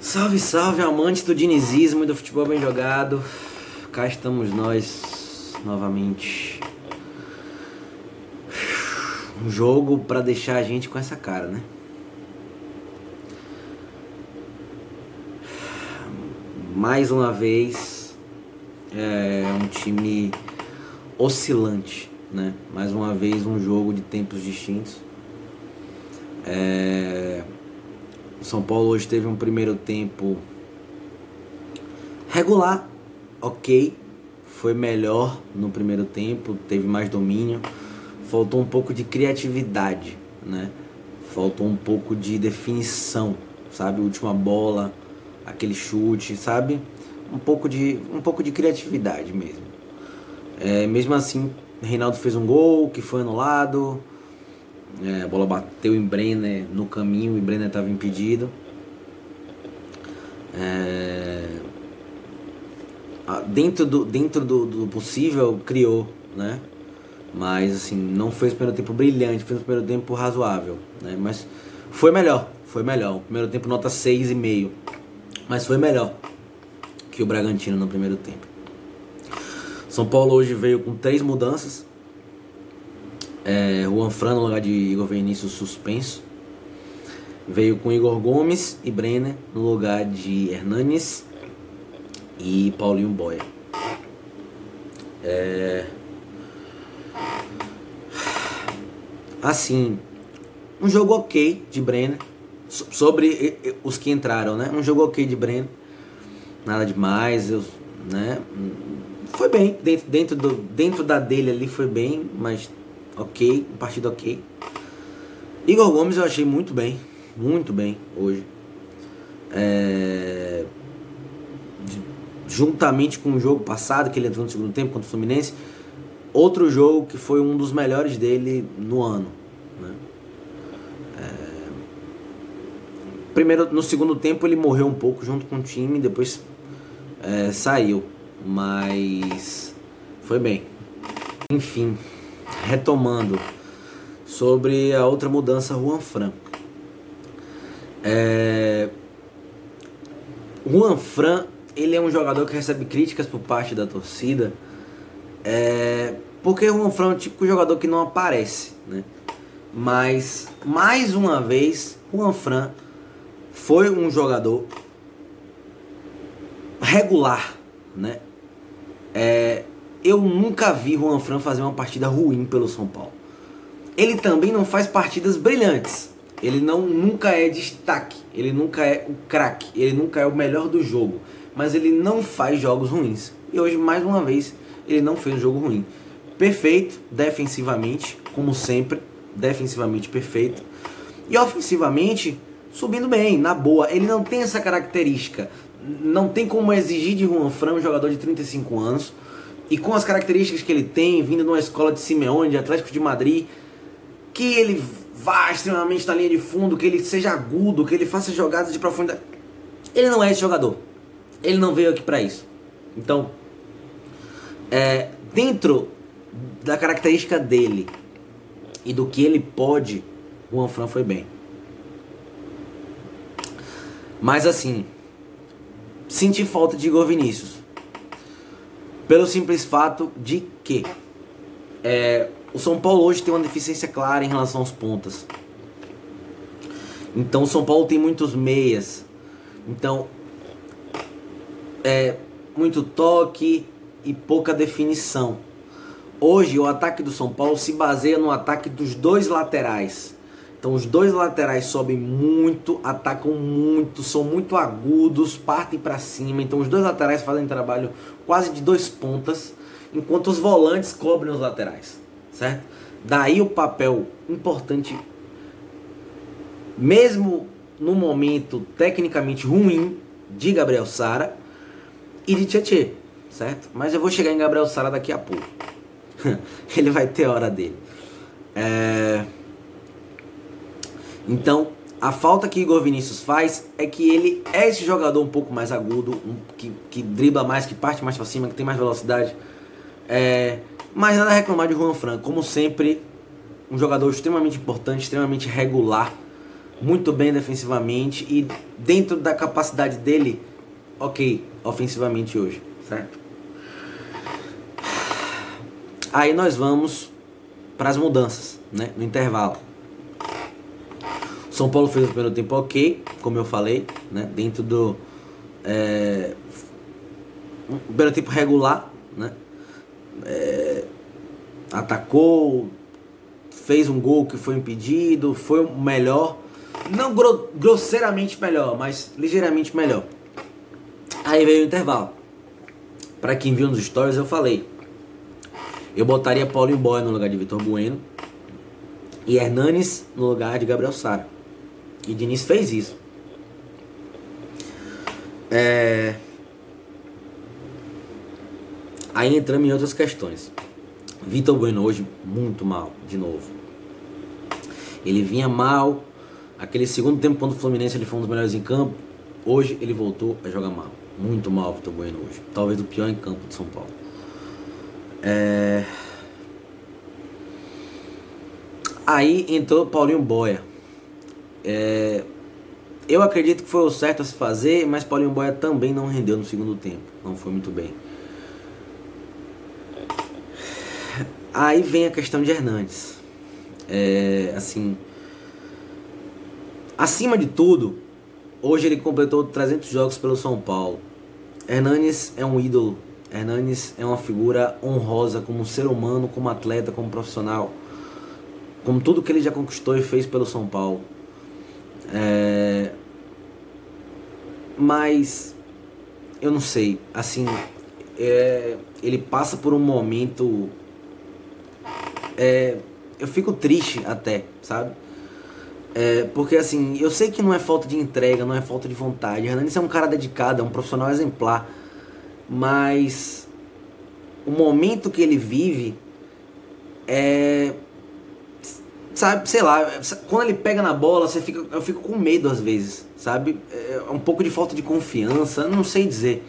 Salve, salve, amante do dinizismo e do futebol bem jogado. Cá estamos nós novamente. Um jogo para deixar a gente com essa cara, né? Mais uma vez, é um time oscilante, né? Mais uma vez, um jogo de tempos distintos. É... São Paulo hoje teve um primeiro tempo regular, ok. Foi melhor no primeiro tempo, teve mais domínio. Faltou um pouco de criatividade, né? Faltou um pouco de definição, sabe? Última bola, aquele chute, sabe? Um pouco de, um pouco de criatividade mesmo. É, mesmo assim, Reinaldo fez um gol que foi anulado. É, a bola bateu em Brenner no caminho e Brenner estava impedido. É, dentro do, dentro do, do, possível, criou, né? Mas assim, não fez o primeiro tempo brilhante, fez o primeiro tempo razoável. Né? Mas foi melhor, foi melhor. O primeiro tempo nota 6,5. Mas foi melhor que o Bragantino no primeiro tempo. São Paulo hoje veio com três mudanças. É, Juan Fran no lugar de Igor Vinícius suspenso. Veio com Igor Gomes e Brenner no lugar de Hernanes e Paulinho Boia. É... Assim, um jogo ok de Brenner. Sobre os que entraram, né? Um jogo ok de Brenner. Nada demais, eu, né? Foi bem, dentro, dentro, do, dentro da dele ali foi bem, mas ok, um partido ok. Igor Gomes eu achei muito bem, muito bem hoje. É... Juntamente com o jogo passado, que ele entrou no segundo tempo contra o Fluminense, outro jogo que foi um dos melhores dele no ano. Né? É... Primeiro, no segundo tempo ele morreu um pouco junto com o time, depois é, saiu, mas foi bem. Enfim, retomando sobre a outra mudança, Juan Fran. É... Juan Fran, ele é um jogador que recebe críticas por parte da torcida, é... porque Juan Fran é um tipo de jogador que não aparece, né? Mas, mais uma vez, Juan Fran foi um jogador regular, né? É, eu nunca vi Juan Fran fazer uma partida ruim pelo São Paulo. Ele também não faz partidas brilhantes. Ele não nunca é destaque, ele nunca é o craque, ele nunca é o melhor do jogo, mas ele não faz jogos ruins. E hoje mais uma vez ele não fez um jogo ruim. Perfeito defensivamente, como sempre, defensivamente perfeito. E ofensivamente subindo bem, na boa. Ele não tem essa característica. Não tem como exigir de Juan Fran, um jogador de 35 anos, e com as características que ele tem, vindo de uma escola de Simeone, de Atlético de Madrid, que ele vá extremamente na linha de fundo, que ele seja agudo, que ele faça jogadas de profundidade. Ele não é esse jogador. Ele não veio aqui para isso. Então, é, dentro da característica dele e do que ele pode, o Anfran foi bem. Mas assim, senti falta de Igor Vinícius. Pelo simples fato de que é, o São Paulo hoje tem uma deficiência clara em relação aos pontas. Então o São Paulo tem muitos meias. Então é muito toque e pouca definição. Hoje o ataque do São Paulo se baseia no ataque dos dois laterais. Então os dois laterais sobem muito, atacam muito, são muito agudos, partem para cima. Então os dois laterais fazem trabalho quase de dois pontas, enquanto os volantes cobrem os laterais, certo? Daí o papel importante, mesmo no momento tecnicamente ruim de Gabriel Sara e de Tietê, certo? Mas eu vou chegar em Gabriel Sara daqui a pouco. Ele vai ter hora dele. É... Então, a falta que Igor Vinícius faz é que ele é esse jogador um pouco mais agudo, um, que, que dribla mais, que parte mais para cima, que tem mais velocidade. É, mas nada a reclamar de Juan Fran. Como sempre, um jogador extremamente importante, extremamente regular muito bem defensivamente e dentro da capacidade dele, ok, ofensivamente hoje, certo? Aí nós vamos para as mudanças, né, no intervalo. São Paulo fez o primeiro tempo ok, como eu falei, né, dentro do é, um primeiro tempo regular, né, é, atacou, fez um gol que foi impedido, foi o melhor, não gro grosseiramente melhor, mas ligeiramente melhor. Aí veio o intervalo. Para quem viu nos stories, eu falei. Eu botaria Paulinho Boy no lugar de Vitor Bueno e Hernanes no lugar de Gabriel Sara. E Diniz fez isso. É... Aí entramos em outras questões. Vitor Bueno hoje muito mal, de novo. Ele vinha mal. Aquele segundo tempo quando o Fluminense ele foi um dos melhores em campo. Hoje ele voltou a jogar mal. Muito mal Vitor Bueno hoje. Talvez o pior em campo de São Paulo. É... Aí entrou Paulinho Boia. É... Eu acredito que foi o certo a se fazer, mas Paulinho Boia também não rendeu no segundo tempo. Não foi muito bem. Aí vem a questão de Hernandes. É, assim, acima de tudo, hoje ele completou 300 jogos pelo São Paulo. Hernandes é um ídolo. Hernandes é uma figura honrosa como ser humano, como atleta, como profissional. Como tudo que ele já conquistou e fez pelo São Paulo. É... Mas eu não sei, assim, é... ele passa por um momento é, eu fico triste até, sabe? É, porque assim, eu sei que não é falta de entrega, não é falta de vontade. Hernandes é um cara dedicado, é um profissional exemplar. Mas o momento que ele vive é. Sabe, sei lá, quando ele pega na bola, você fica, eu fico com medo às vezes, sabe? É um pouco de falta de confiança, não sei dizer.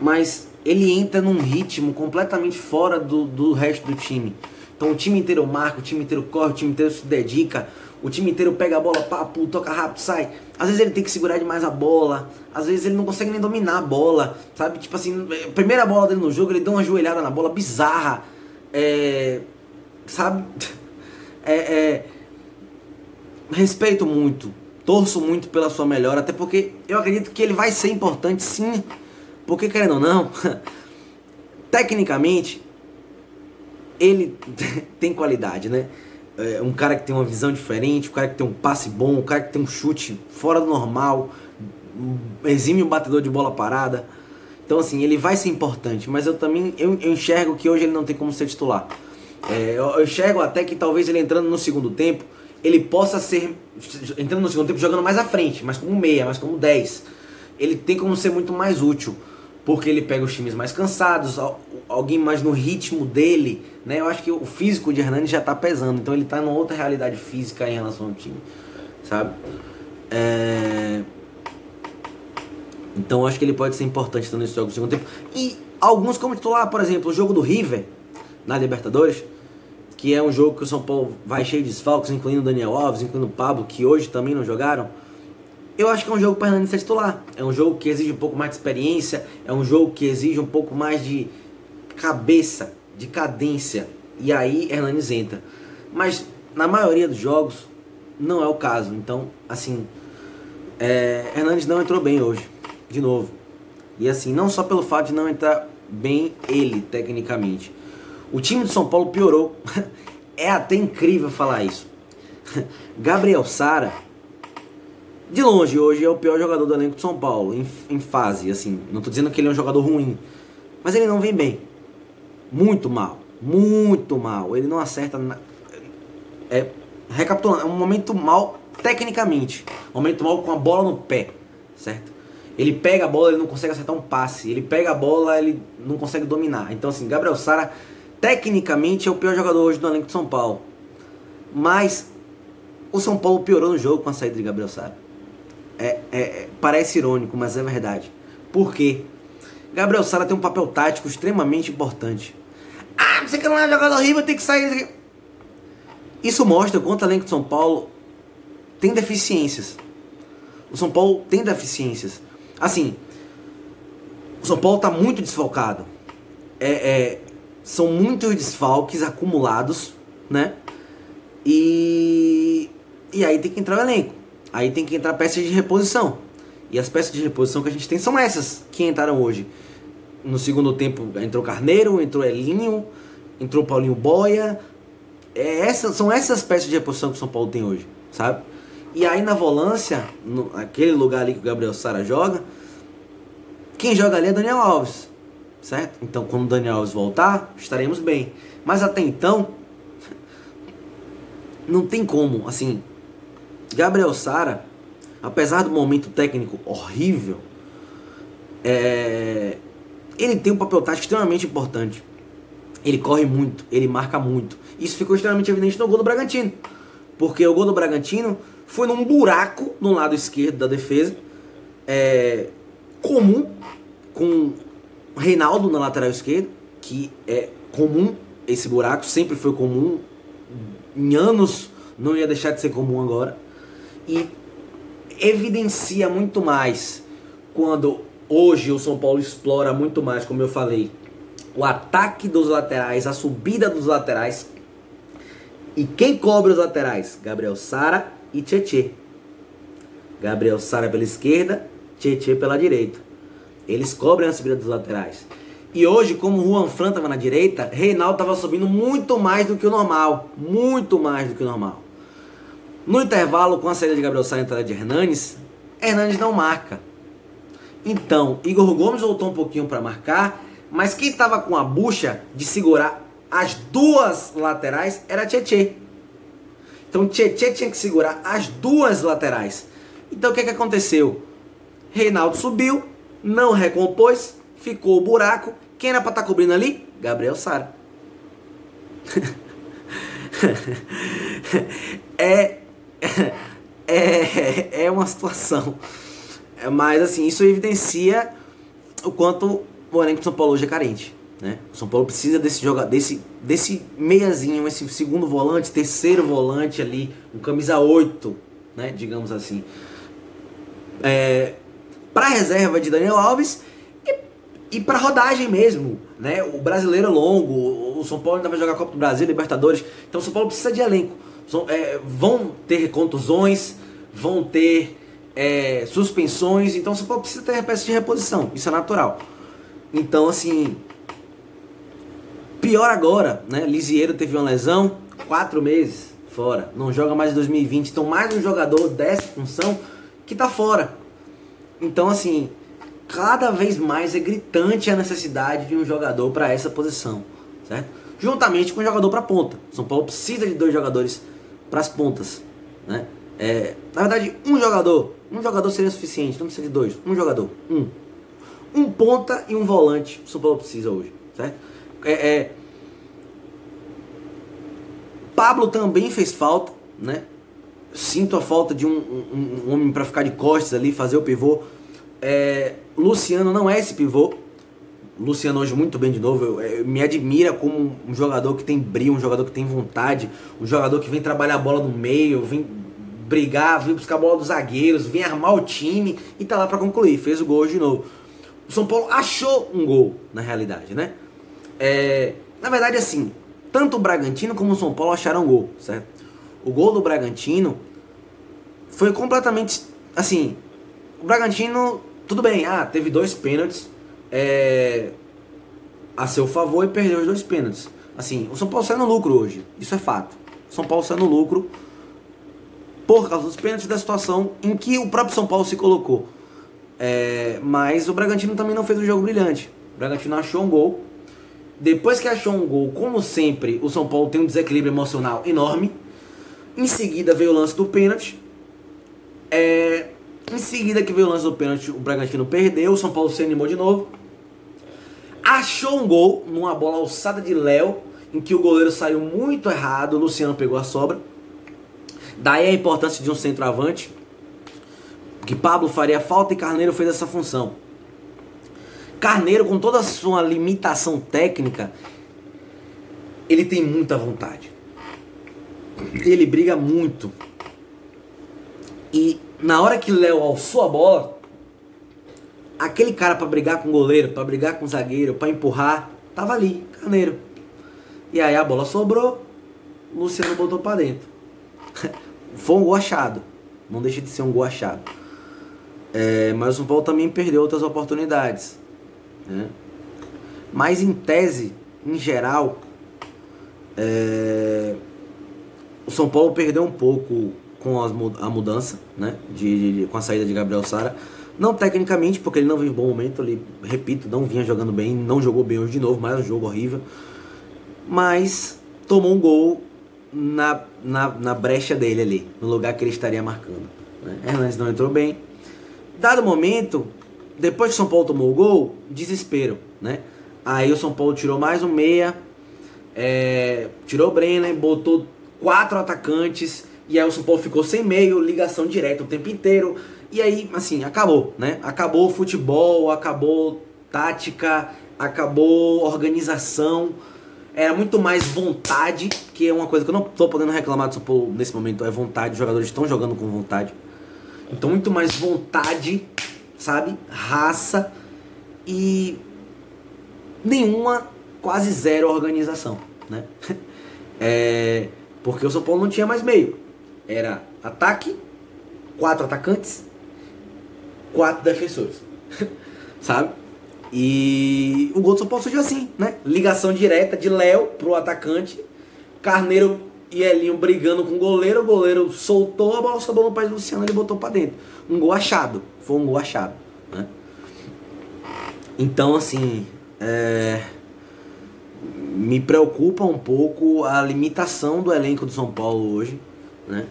Mas ele entra num ritmo completamente fora do, do resto do time. Então o time inteiro marca, o time inteiro corre, o time inteiro se dedica, o time inteiro pega a bola, papo, toca rápido, sai. Às vezes ele tem que segurar demais a bola, às vezes ele não consegue nem dominar a bola, sabe? Tipo assim, primeira bola dele no jogo, ele dá uma joelhada na bola bizarra, é, sabe? É, é, respeito muito, torço muito pela sua melhora, até porque eu acredito que ele vai ser importante sim porque, querendo ou não, tecnicamente, ele tem qualidade, né? É um cara que tem uma visão diferente, um cara que tem um passe bom, um cara que tem um chute fora do normal, exime um batedor de bola parada. Então, assim, ele vai ser importante, mas eu também eu, eu enxergo que hoje ele não tem como ser titular. É, eu, eu enxergo até que talvez ele entrando no segundo tempo, ele possa ser, entrando no segundo tempo, jogando mais à frente, mas como meia, mas como 10. Ele tem como ser muito mais útil porque ele pega os times mais cansados, alguém mais no ritmo dele, né? Eu acho que o físico de Hernani já tá pesando, então ele tá numa outra realidade física em relação ao time, sabe? É... Então eu acho que ele pode ser importante nesse jogo do segundo tempo. E alguns como titular, por exemplo, o jogo do River na Libertadores, que é um jogo que o São Paulo vai cheio de desfalques, incluindo Daniel Alves, incluindo o Pablo, que hoje também não jogaram eu acho que é um jogo para Hernani ser titular. É um jogo que exige um pouco mais de experiência, é um jogo que exige um pouco mais de cabeça, de cadência. E aí Hernanes entra. Mas na maioria dos jogos não é o caso. Então, assim, é, Hernandes não entrou bem hoje, de novo. E assim, não só pelo fato de não entrar bem ele, tecnicamente. O time de São Paulo piorou. é até incrível falar isso. Gabriel Sara de longe, hoje é o pior jogador do elenco de São Paulo, em, em fase, assim. Não estou dizendo que ele é um jogador ruim, mas ele não vem bem. Muito mal, muito mal. Ele não acerta. Na... É, recapitulando, é um momento mal tecnicamente. Um momento mal com a bola no pé, certo? Ele pega a bola, ele não consegue acertar um passe. Ele pega a bola, ele não consegue dominar. Então, assim, Gabriel Sara, tecnicamente, é o pior jogador hoje do elenco de São Paulo. Mas o São Paulo piorou no jogo com a saída de Gabriel Sara. É, é, é, parece irônico, mas é verdade. Por quê? Gabriel Sara tem um papel tático extremamente importante. Ah, você que não é jogador horrível, tem que sair. Isso mostra quanto o elenco de São Paulo tem deficiências. O São Paulo tem deficiências. Assim, o São Paulo está muito desfalcado. É, é, são muitos desfalques acumulados, né? E, e aí tem que entrar o elenco. Aí tem que entrar peças de reposição. E as peças de reposição que a gente tem são essas que entraram hoje. No segundo tempo entrou Carneiro, entrou Elinho, entrou Paulinho Boia. É essa, são essas peças de reposição que o São Paulo tem hoje, sabe? E aí na volância, no, aquele lugar ali que o Gabriel Sara joga, quem joga ali é Daniel Alves, certo? Então quando Daniel Alves voltar, estaremos bem. Mas até então, não tem como, assim, Gabriel Sara, apesar do momento técnico horrível, é, ele tem um papel tático extremamente importante. Ele corre muito, ele marca muito. Isso ficou extremamente evidente no gol do Bragantino. Porque o gol do Bragantino foi num buraco no lado esquerdo da defesa, é, comum, com Reinaldo na lateral esquerda, que é comum, esse buraco sempre foi comum, em anos não ia deixar de ser comum agora. E evidencia muito mais quando hoje o São Paulo explora muito mais, como eu falei, o ataque dos laterais, a subida dos laterais. E quem cobre os laterais? Gabriel Sara e Tietê. Gabriel Sara pela esquerda, Tietê pela direita. Eles cobrem a subida dos laterais. E hoje, como o Juan Fran estava na direita, Reinaldo estava subindo muito mais do que o normal. Muito mais do que o normal. No intervalo, com a saída de Gabriel Sá e a entrada de Hernanes, Hernanes não marca. Então, Igor Gomes voltou um pouquinho para marcar, mas quem estava com a bucha de segurar as duas laterais era Tietê. Então Tietê tinha que segurar as duas laterais. Então o que, que aconteceu? Reinaldo subiu, não recompôs, ficou o buraco. Quem era para estar tá cobrindo ali? Gabriel Sara. é é, é uma situação. Mas assim, isso evidencia o quanto o elenco de São Paulo hoje é carente. Né? O São Paulo precisa desse jogador, desse, desse meiazinho, esse segundo volante, terceiro volante ali, um camisa 8, né? digamos assim. É, para reserva de Daniel Alves e, e para rodagem mesmo. Né? O brasileiro é longo, o São Paulo ainda vai jogar Copa do Brasil, Libertadores. Então o São Paulo precisa de elenco é, vão ter contusões, vão ter é, suspensões, então você precisa ter peça de reposição, isso é natural. Então, assim, pior agora, né? Lisieiro teve uma lesão, quatro meses fora, não joga mais em 2020, então mais um jogador dessa função que tá fora. Então, assim, cada vez mais é gritante a necessidade de um jogador para essa posição, certo? Juntamente com um jogador para ponta. São Paulo precisa de dois jogadores para as pontas, né? É, na verdade, um jogador, um jogador seria suficiente, não precisa de dois, um jogador, um, um ponta e um volante, o São Paulo precisa hoje, certo? É, é, Pablo também fez falta, né? Sinto a falta de um, um, um homem para ficar de costas ali, fazer o pivô. É, Luciano não é esse pivô, Luciano hoje muito bem de novo. Eu, eu, me admira como um jogador que tem brilho, um jogador que tem vontade, um jogador que vem trabalhar a bola no meio, vem brigar, vem buscar a bola dos zagueiros, vem armar o time e tá lá para concluir. Fez o gol hoje de novo. O São Paulo achou um gol, na realidade, né? É, na verdade, assim, tanto o Bragantino como o São Paulo acharam um gol, certo? O gol do Bragantino foi completamente assim. O Bragantino, tudo bem, ah, teve dois pênaltis é, a seu favor e perdeu os dois pênaltis. Assim, o São Paulo saiu no lucro hoje, isso é fato. O São Paulo saiu no lucro por causa dos pênaltis da situação em que o próprio São Paulo se colocou. É, mas o Bragantino também não fez um jogo brilhante. O Bragantino achou um gol. Depois que achou um gol, como sempre, o São Paulo tem um desequilíbrio emocional enorme. Em seguida veio o lance do pênalti. É, em seguida que veio o lance do pênalti, o Bragantino perdeu, o São Paulo se animou de novo achou um gol numa bola alçada de Léo, em que o goleiro saiu muito errado, o Luciano pegou a sobra. Daí a importância de um centroavante, que Pablo faria falta e Carneiro fez essa função. Carneiro, com toda a sua limitação técnica, ele tem muita vontade. Ele briga muito. E na hora que Léo alçou a bola, aquele cara para brigar com o goleiro, para brigar com o zagueiro, para empurrar, tava ali, Carneiro. E aí a bola sobrou, Luciano botou para dentro. Foi um gol achado. Não deixa de ser um gol achado. É, mas o Paulo também perdeu outras oportunidades. Né? Mas em tese, em geral, é, o São Paulo perdeu um pouco com as, a mudança, né? De, de, com a saída de Gabriel Sara. Não tecnicamente, porque ele não vive um bom momento, ele, repito, não vinha jogando bem, não jogou bem hoje de novo, mais um jogo horrível. Mas tomou um gol na, na, na brecha dele ali, no lugar que ele estaria marcando. Né? Hernandes não entrou bem. Dado momento, depois que o São Paulo tomou o gol, desespero, né? Aí o São Paulo tirou mais um meia, é, tirou o Brenner, botou quatro atacantes, e aí o São Paulo ficou sem meio, ligação direta o tempo inteiro. E aí, assim, acabou, né? Acabou o futebol, acabou tática, acabou organização. Era muito mais vontade, que é uma coisa que eu não tô podendo reclamar do São Paulo nesse momento, é vontade, os jogadores estão jogando com vontade. Então muito mais vontade, sabe? Raça e nenhuma, quase zero organização, né? É, porque o São Paulo não tinha mais meio. Era ataque, quatro atacantes, quatro defensores. sabe? E o gol do São Paulo surgiu assim, né? Ligação direta de Léo pro atacante. Carneiro e Elinho brigando com o goleiro. O goleiro soltou a bola, sobrou no pé do Luciano ele botou para dentro. Um gol achado. Foi um gol achado, né? Então, assim, é... me preocupa um pouco a limitação do elenco do São Paulo hoje, né?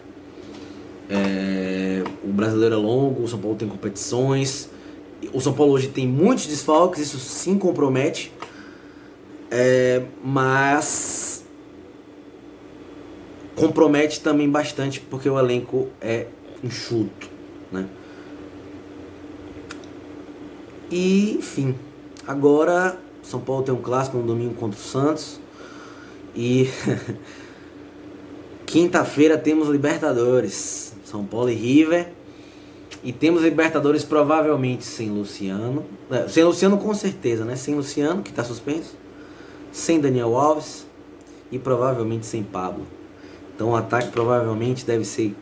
É... O brasileiro é longo, o São Paulo tem competições o São Paulo hoje tem muitos desfalques, isso sim compromete. É, mas compromete também bastante porque o elenco é enxuto, né? E, enfim, agora São Paulo tem um clássico no domingo contra o Santos e quinta-feira temos Libertadores, São Paulo e River. E temos Libertadores provavelmente sem Luciano. É, sem Luciano com certeza, né? Sem Luciano, que está suspenso. Sem Daniel Alves. E provavelmente sem Pablo. Então o ataque provavelmente deve ser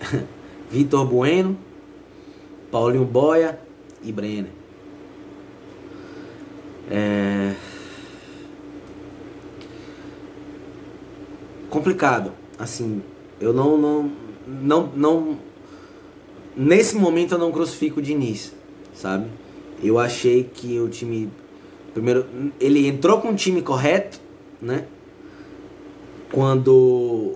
Vitor Bueno, Paulinho Boia e Brenner. É... Complicado. Assim, eu não, não, não, não nesse momento eu não crucifico o Diniz, sabe? Eu achei que o time. Primeiro, ele entrou com o time correto, né? Quando.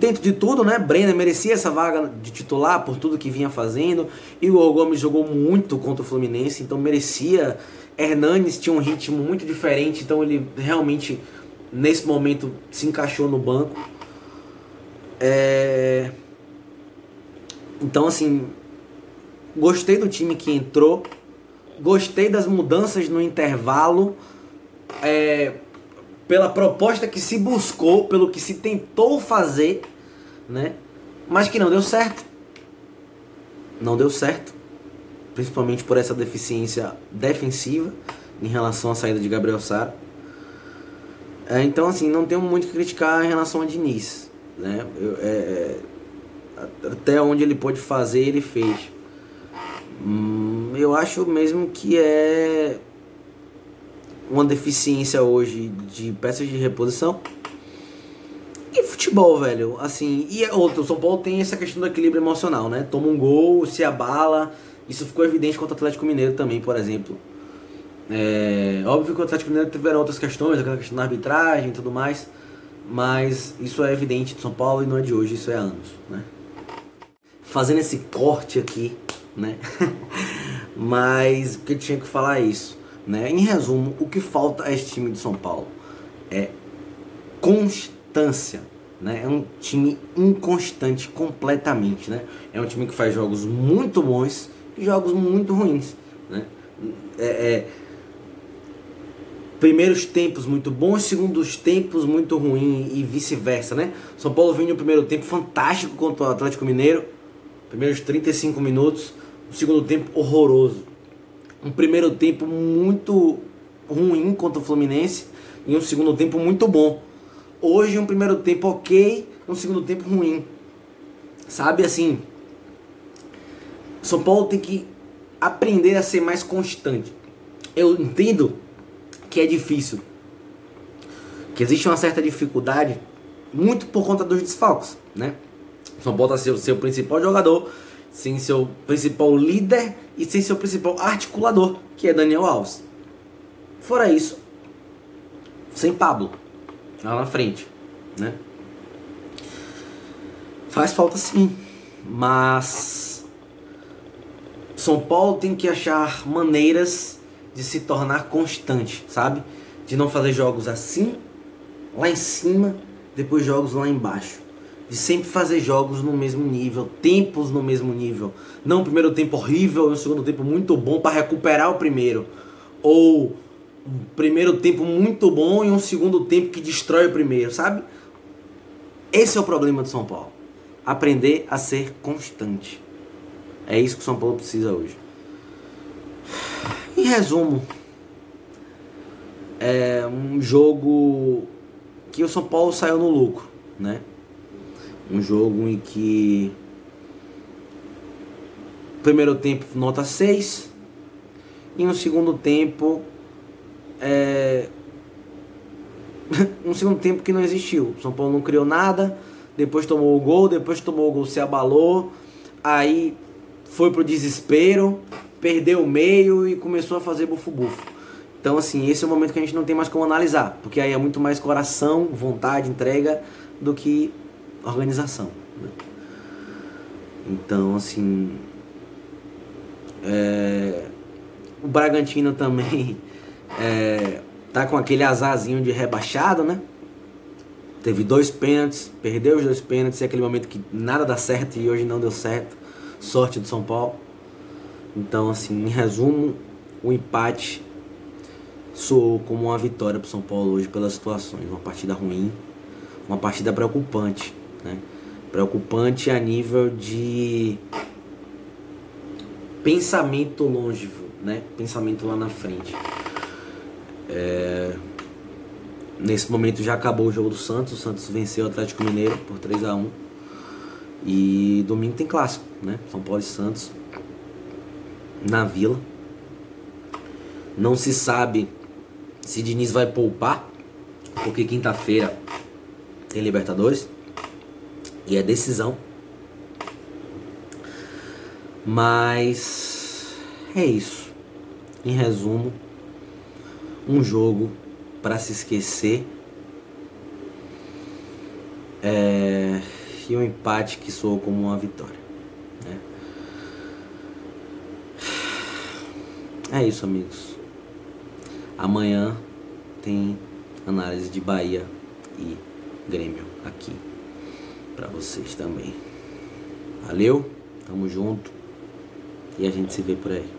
Dentro de tudo, né? Brenner merecia essa vaga de titular por tudo que vinha fazendo. E o Gomes jogou muito contra o Fluminense, então merecia. Hernanes tinha um ritmo muito diferente, então ele realmente, nesse momento, se encaixou no banco. É então, assim, gostei do time que entrou, gostei das mudanças no intervalo, é, pela proposta que se buscou, pelo que se tentou fazer, né? Mas que não deu certo. Não deu certo, principalmente por essa deficiência defensiva em relação à saída de Gabriel Sara. É, então, assim, não tenho muito que criticar em relação a Diniz. Né? Eu, é, é até onde ele pôde fazer, ele fez. Hum, eu acho mesmo que é uma deficiência hoje de peças de reposição. E futebol, velho, assim, e é outro, o São Paulo tem essa questão do equilíbrio emocional, né? Toma um gol, se abala, isso ficou evidente contra o Atlético Mineiro também, por exemplo. É, óbvio que o Atlético Mineiro tiveram outras questões, aquela questão da arbitragem e tudo mais, mas isso é evidente de São Paulo e não é de hoje, isso é há anos, né? fazendo esse corte aqui, né? Mas que tinha que falar é isso, né? Em resumo, o que falta a esse time de São Paulo é constância, né? É um time inconstante completamente, né? É um time que faz jogos muito bons jogos muito ruins, né? É, é... primeiros tempos muito bons, segundos tempos muito ruins e vice-versa, né? São Paulo vinha no primeiro tempo fantástico contra o Atlético Mineiro, primeiros 35 minutos, um segundo tempo horroroso. Um primeiro tempo muito ruim contra o Fluminense e um segundo tempo muito bom. Hoje um primeiro tempo ok, um segundo tempo ruim. Sabe assim, São Paulo tem que aprender a ser mais constante. Eu entendo que é difícil. Que existe uma certa dificuldade, muito por conta dos desfalques, né? São Paulo tá sem seu principal jogador, sem seu principal líder e sem seu principal articulador, que é Daniel Alves. Fora isso, sem Pablo lá na frente, né? Faz falta sim, mas São Paulo tem que achar maneiras de se tornar constante, sabe? De não fazer jogos assim, lá em cima, depois jogos lá embaixo. De sempre fazer jogos no mesmo nível, tempos no mesmo nível. Não o primeiro tempo horrível e o segundo tempo muito bom para recuperar o primeiro. Ou um primeiro tempo muito bom e um segundo tempo que destrói o primeiro, sabe? Esse é o problema do São Paulo. Aprender a ser constante. É isso que o São Paulo precisa hoje. Em resumo, é um jogo que o São Paulo saiu no lucro, né? Um jogo em que primeiro tempo nota 6 e no segundo tempo é um segundo tempo que não existiu. O São Paulo não criou nada, depois tomou o gol, depois tomou o gol, se abalou, aí foi pro desespero, perdeu o meio e começou a fazer bufo-bufo. Então, assim, esse é o momento que a gente não tem mais como analisar, porque aí é muito mais coração, vontade, entrega do que organização. Né? Então, assim. É... O Bragantino também é... tá com aquele azarzinho de rebaixado, né? Teve dois pênaltis, perdeu os dois pênaltis, é aquele momento que nada dá certo e hoje não deu certo. Sorte do São Paulo. Então, assim, em resumo, o empate soou como uma vitória para o São Paulo hoje pelas situações. Uma partida ruim, uma partida preocupante. Né? Preocupante a nível de pensamento longevo, né? pensamento lá na frente. É... Nesse momento já acabou o jogo do Santos. O Santos venceu o Atlético Mineiro por 3 a 1 E domingo tem clássico, né? São Paulo e Santos na Vila. Não se sabe se Diniz vai poupar, porque quinta-feira tem Libertadores e é decisão. Mas é isso. Em resumo, um jogo para se esquecer. É... E um empate que soou como uma vitória. É isso, amigos. Amanhã tem análise de Bahia e Grêmio aqui para vocês também. Valeu, tamo junto e a gente se vê por aí.